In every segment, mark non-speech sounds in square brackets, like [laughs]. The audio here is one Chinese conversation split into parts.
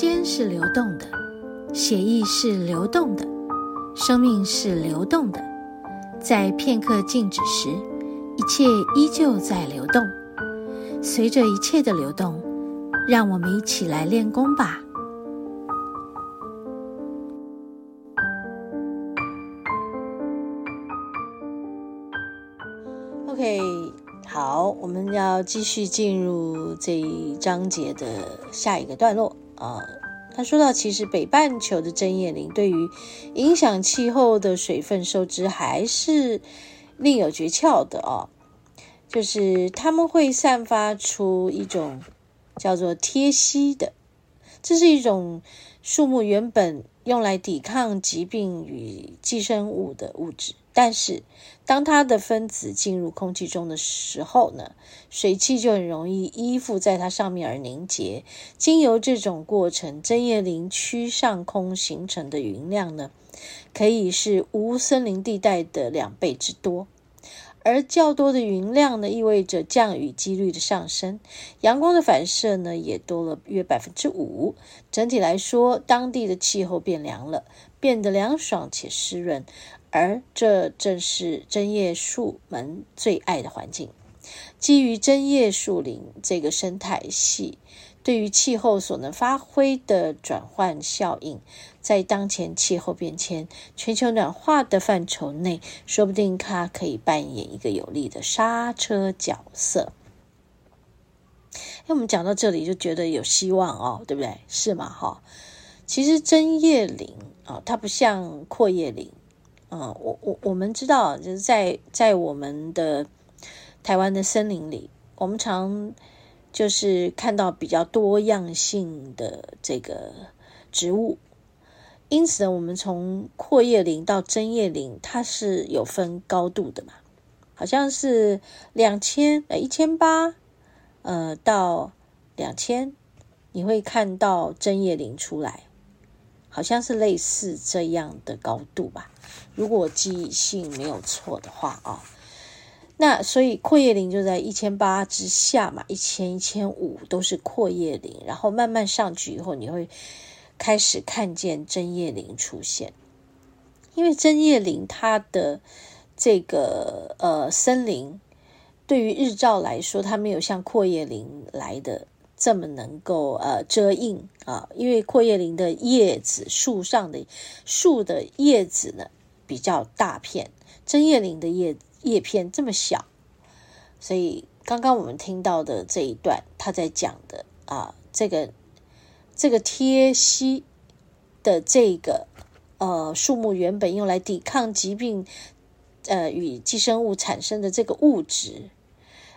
间是流动的，血液是流动的，生命是流动的。在片刻静止时，一切依旧在流动。随着一切的流动，让我们一起来练功吧。OK，好，我们要继续进入这一章节的下一个段落啊。他说到，其实北半球的针叶林对于影响气候的水分收支还是另有诀窍的哦。就是他们会散发出一种叫做萜烯的，这是一种树木原本用来抵抗疾病与寄生物的物质。但是，当它的分子进入空气中的时候呢，水汽就很容易依附在它上面而凝结。经由这种过程，针叶林区上空形成的云量呢，可以是无森林地带的两倍之多。而较多的云量呢，意味着降雨几率的上升，阳光的反射呢，也多了约百分之五。整体来说，当地的气候变凉了，变得凉爽且湿润。而这正是针叶树们最爱的环境。基于针叶树林这个生态系对于气候所能发挥的转换效应，在当前气候变迁、全球暖化的范畴内，说不定它可以扮演一个有力的刹车角色。那我们讲到这里就觉得有希望哦，对不对？是吗？哈，其实针叶林啊、哦，它不像阔叶林。嗯，我我我们知道，就是在在我们的台湾的森林里，我们常就是看到比较多样性的这个植物。因此呢，我们从阔叶林到针叶林，它是有分高度的嘛，好像是两千呃一千八呃到两千，你会看到针叶林出来，好像是类似这样的高度吧。如果记忆性没有错的话啊，那所以阔叶林就在一千八之下嘛，一千、一千五都是阔叶林，然后慢慢上去以后，你会开始看见针叶林出现。因为针叶林它的这个呃森林，对于日照来说，它没有像阔叶林来的这么能够呃遮荫啊，因为阔叶林的叶子，树上的树的叶子呢。比较大片，针叶林的叶叶片这么小，所以刚刚我们听到的这一段，他在讲的啊，这个这个贴息的这个呃树木原本用来抵抗疾病呃与寄生物产生的这个物质，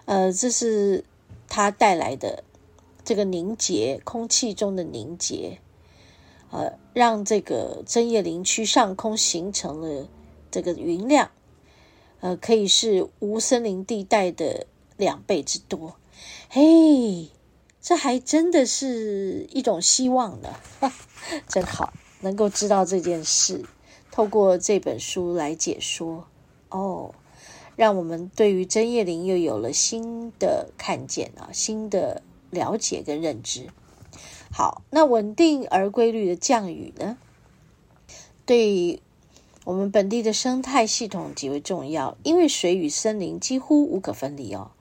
呃，这是它带来的这个凝结，空气中的凝结。呃，让这个针叶林区上空形成了这个云量，呃，可以是无森林地带的两倍之多。嘿，这还真的是一种希望呢，[laughs] 真好，能够知道这件事，透过这本书来解说，哦，让我们对于针叶林又有了新的看见啊，新的了解跟认知。好，那稳定而规律的降雨呢，对我们本地的生态系统极为重要，因为水与森林几乎无可分离哦。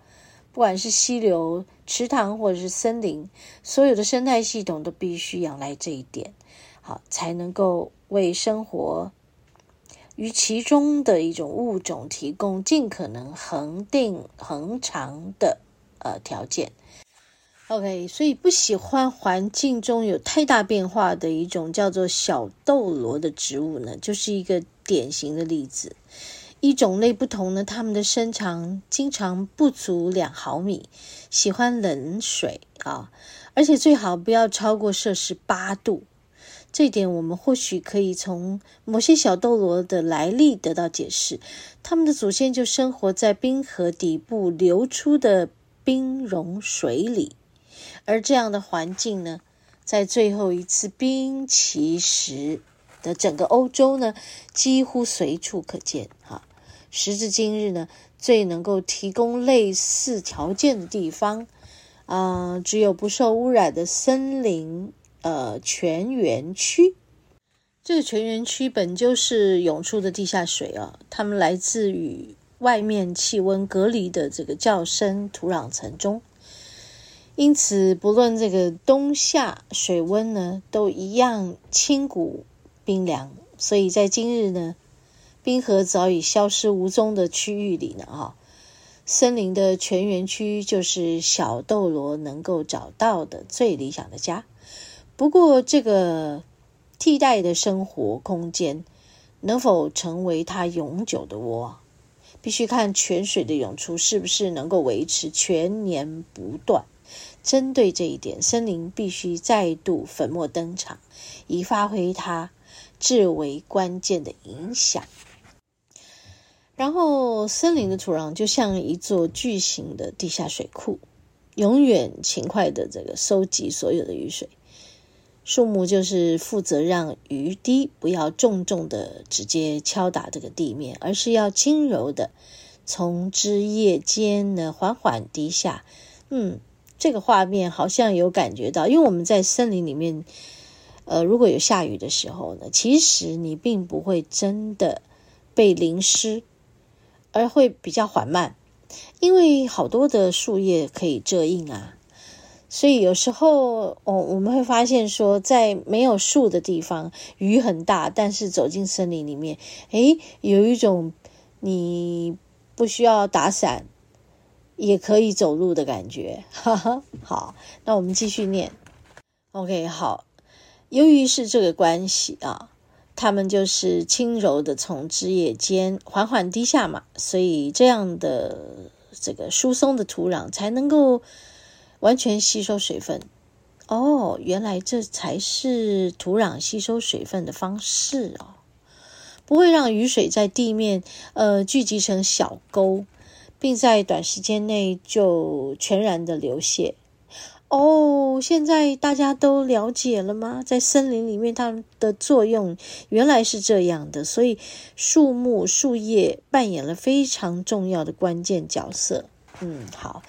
不管是溪流、池塘或者是森林，所有的生态系统都必须仰赖这一点，好，才能够为生活于其中的一种物种提供尽可能恒定恒长的呃条件。OK，所以不喜欢环境中有太大变化的一种叫做小豆螺的植物呢，就是一个典型的例子。一种类不同呢，它们的身长经常不足两毫米，喜欢冷水啊，而且最好不要超过摄氏八度。这点我们或许可以从某些小豆螺的来历得到解释。它们的祖先就生活在冰河底部流出的冰融水里。而这样的环境呢，在最后一次冰期时的整个欧洲呢，几乎随处可见。哈，时至今日呢，最能够提供类似条件的地方，啊、只有不受污染的森林呃泉源区。这个泉源区本就是涌出的地下水啊，它们来自于外面气温隔离的这个较深土壤层中，因此不论这个冬夏水温呢，都一样清谷冰凉。所以在今日呢，冰河早已消失无踪的区域里呢，啊，森林的泉源区就是小斗罗能够找到的最理想的家。不过这个。替代的生活空间能否成为它永久的窝，必须看泉水的涌出是不是能够维持全年不断。针对这一点，森林必须再度粉墨登场，以发挥它至为关键的影响。然后，森林的土壤就像一座巨型的地下水库，永远勤快的这个收集所有的雨水。树木就是负责让雨滴不要重重的直接敲打这个地面，而是要轻柔的从枝叶间呢缓缓滴下。嗯，这个画面好像有感觉到，因为我们在森林里面，呃，如果有下雨的时候呢，其实你并不会真的被淋湿，而会比较缓慢，因为好多的树叶可以遮荫啊。所以有时候，哦，我们会发现说，在没有树的地方，雨很大，但是走进森林里面，诶，有一种你不需要打伞也可以走路的感觉。哈哈，好，那我们继续念。OK，好，由于是这个关系啊，它们就是轻柔的从枝叶间缓缓滴下嘛，所以这样的这个疏松的土壤才能够。完全吸收水分，哦，原来这才是土壤吸收水分的方式哦，不会让雨水在地面呃聚集成小沟，并在短时间内就全然的流泻。哦，现在大家都了解了吗？在森林里面，它的作用原来是这样的，所以树木树叶扮演了非常重要的关键角色。嗯，好。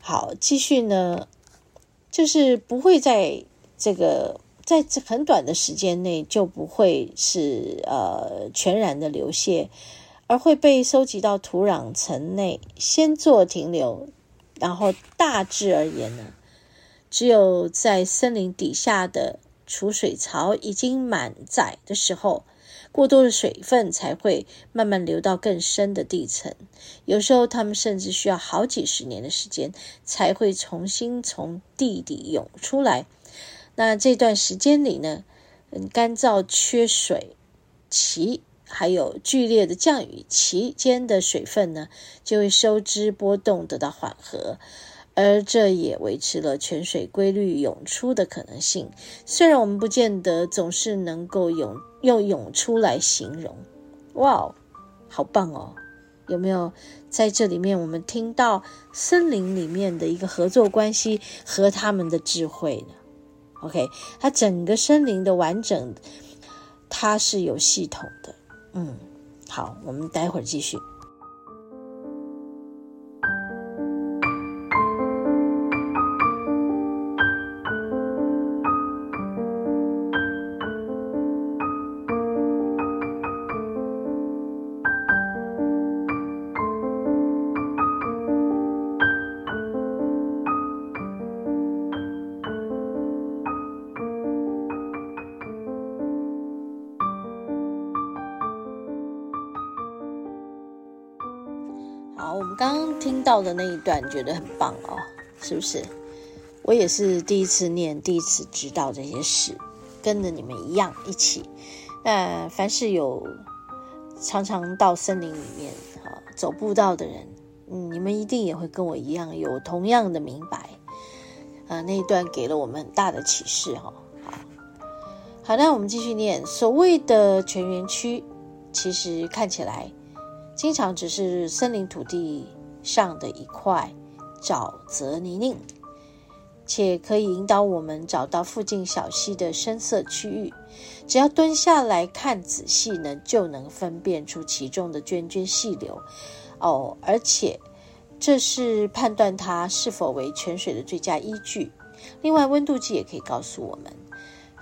好，继续呢，就是不会在这个在很短的时间内就不会是呃全然的流泻，而会被收集到土壤层内，先做停留，然后大致而言呢，只有在森林底下的储水槽已经满载的时候。过多的水分才会慢慢流到更深的地层，有时候它们甚至需要好几十年的时间才会重新从地底涌出来。那这段时间里呢，干燥缺水期还有剧烈的降雨期间的水分呢，就会收支波动得到缓和。而这也维持了泉水规律涌出的可能性。虽然我们不见得总是能够涌用涌出来形容，哇，好棒哦！有没有在这里面我们听到森林里面的一个合作关系和他们的智慧呢？OK，它整个森林的完整，它是有系统的。嗯，好，我们待会儿继续。我们刚刚听到的那一段觉得很棒哦，是不是？我也是第一次念，第一次知道这些事，跟着你们一样一起。那凡是有常常到森林里面啊走步道的人，嗯，你们一定也会跟我一样有同样的明白啊。那一段给了我们很大的启示哈。好，好，那我们继续念。所谓的全园区，其实看起来。经常只是森林土地上的一块沼泽泥泞，且可以引导我们找到附近小溪的深色区域。只要蹲下来看仔细呢，就能分辨出其中的涓涓细流。哦，而且这是判断它是否为泉水的最佳依据。另外，温度计也可以告诉我们，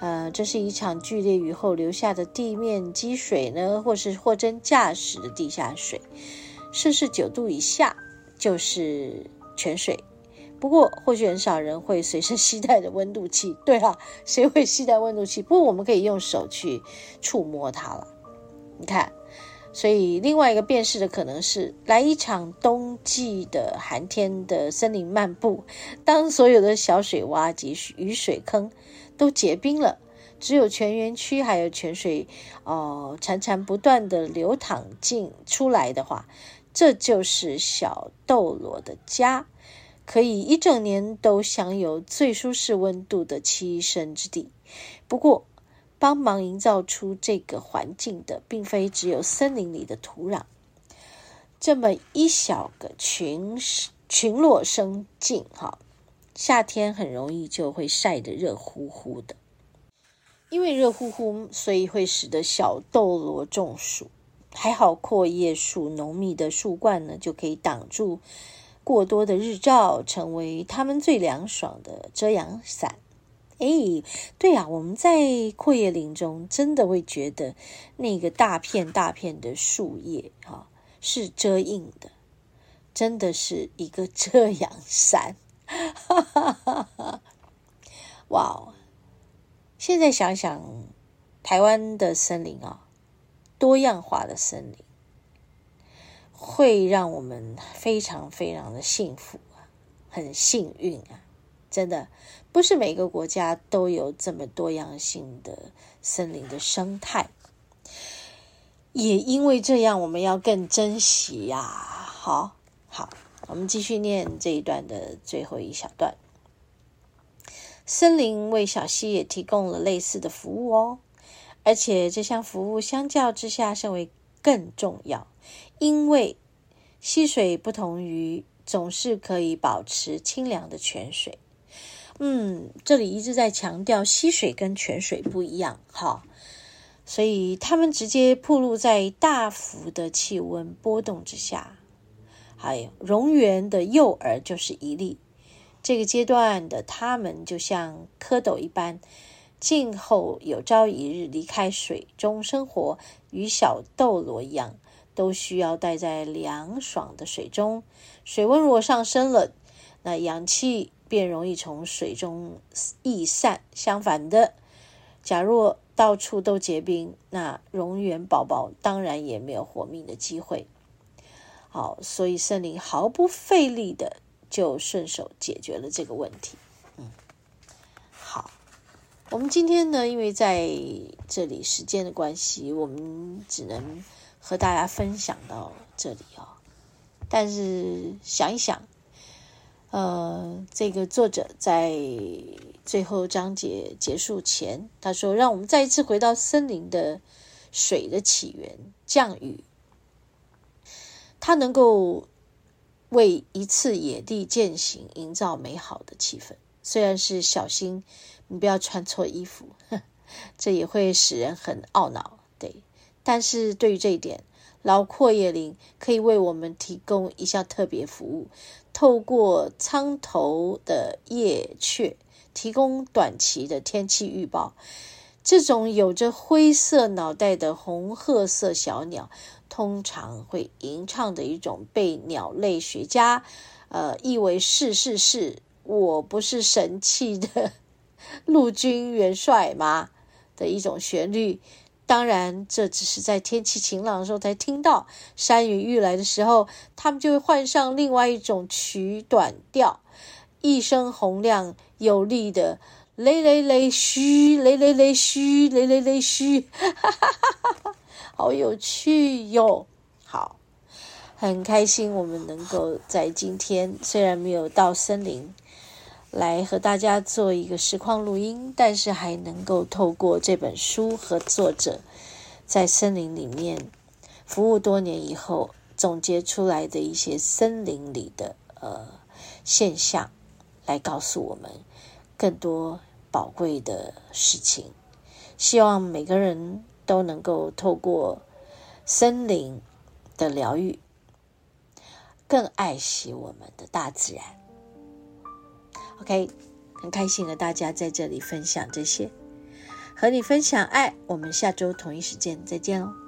呃，这是一场剧烈雨后留下的地面积水呢，或是货真价实的地下水。摄氏九度以下就是泉水。不过，或许很少人会随身携带的温度计。对啊，谁会携带温度计？不过，我们可以用手去触摸它了。你看，所以另外一个辨识的可能是，来一场冬季的寒天的森林漫步，当所有的小水洼及雨水坑都结冰了，只有泉源区还有泉水哦潺潺不断的流淌进出来的话，这就是小豆螺的家。可以一整年都享有最舒适温度的栖身之地。不过，帮忙营造出这个环境的，并非只有森林里的土壤。这么一小个群群落生境，哈，夏天很容易就会晒得热乎乎的。因为热乎乎，所以会使得小豆螺中暑。还好阔叶树浓密的树冠呢，就可以挡住。过多的日照成为他们最凉爽的遮阳伞。哎，对呀，我们在阔叶林中真的会觉得那个大片大片的树叶哈是遮荫的，真的是一个遮阳伞。哈哈哈哈！哇哦，现在想想，台湾的森林啊，多样化的森林。会让我们非常非常的幸福啊，很幸运啊！真的不是每个国家都有这么多样性的森林的生态，也因为这样，我们要更珍惜呀。好，好，我们继续念这一段的最后一小段。森林为小溪也提供了类似的服务哦，而且这项服务相较之下甚为更重要。因为溪水不同于总是可以保持清凉的泉水，嗯，这里一直在强调溪水跟泉水不一样，哈，所以它们直接暴露在大幅的气温波动之下。还有蝾螈的幼儿就是一例，这个阶段的它们就像蝌蚪一般，静候有朝一日离开水中生活，与小豆螺一样。都需要待在凉爽的水中，水温如果上升了，那氧气便容易从水中逸散。相反的，假若到处都结冰，那蝾螈宝宝当然也没有活命的机会。好，所以森林毫不费力的就顺手解决了这个问题。嗯，好，我们今天呢，因为在这里时间的关系，我们只能。和大家分享到这里哦，但是想一想，呃，这个作者在最后章节结束前，他说：“让我们再一次回到森林的水的起源——降雨，它能够为一次野地健行营造美好的气氛。虽然是小心你不要穿错衣服，[laughs] 这也会使人很懊恼。”对。但是对于这一点，老阔叶林可以为我们提供一项特别服务，透过苍头的叶雀提供短期的天气预报。这种有着灰色脑袋的红褐色小鸟，通常会吟唱的一种被鸟类学家呃译为“是是是，我不是神气的 [laughs] 陆军元帅吗”的一种旋律。当然，这只是在天气晴朗的时候才听到。山雨欲来的时候，他们就会换上另外一种曲短调，一声洪亮有力的“雷雷雷嘘，雷雷雷嘘，雷雷雷嘘”，哈哈哈哈，好有趣哟！好，很开心我们能够在今天，虽然没有到森林。来和大家做一个实况录音，但是还能够透过这本书和作者在森林里面服务多年以后总结出来的一些森林里的呃现象，来告诉我们更多宝贵的事情。希望每个人都能够透过森林的疗愈，更爱惜我们的大自然。OK，很开心和大家在这里分享这些。和你分享爱。我们下周同一时间再见喽。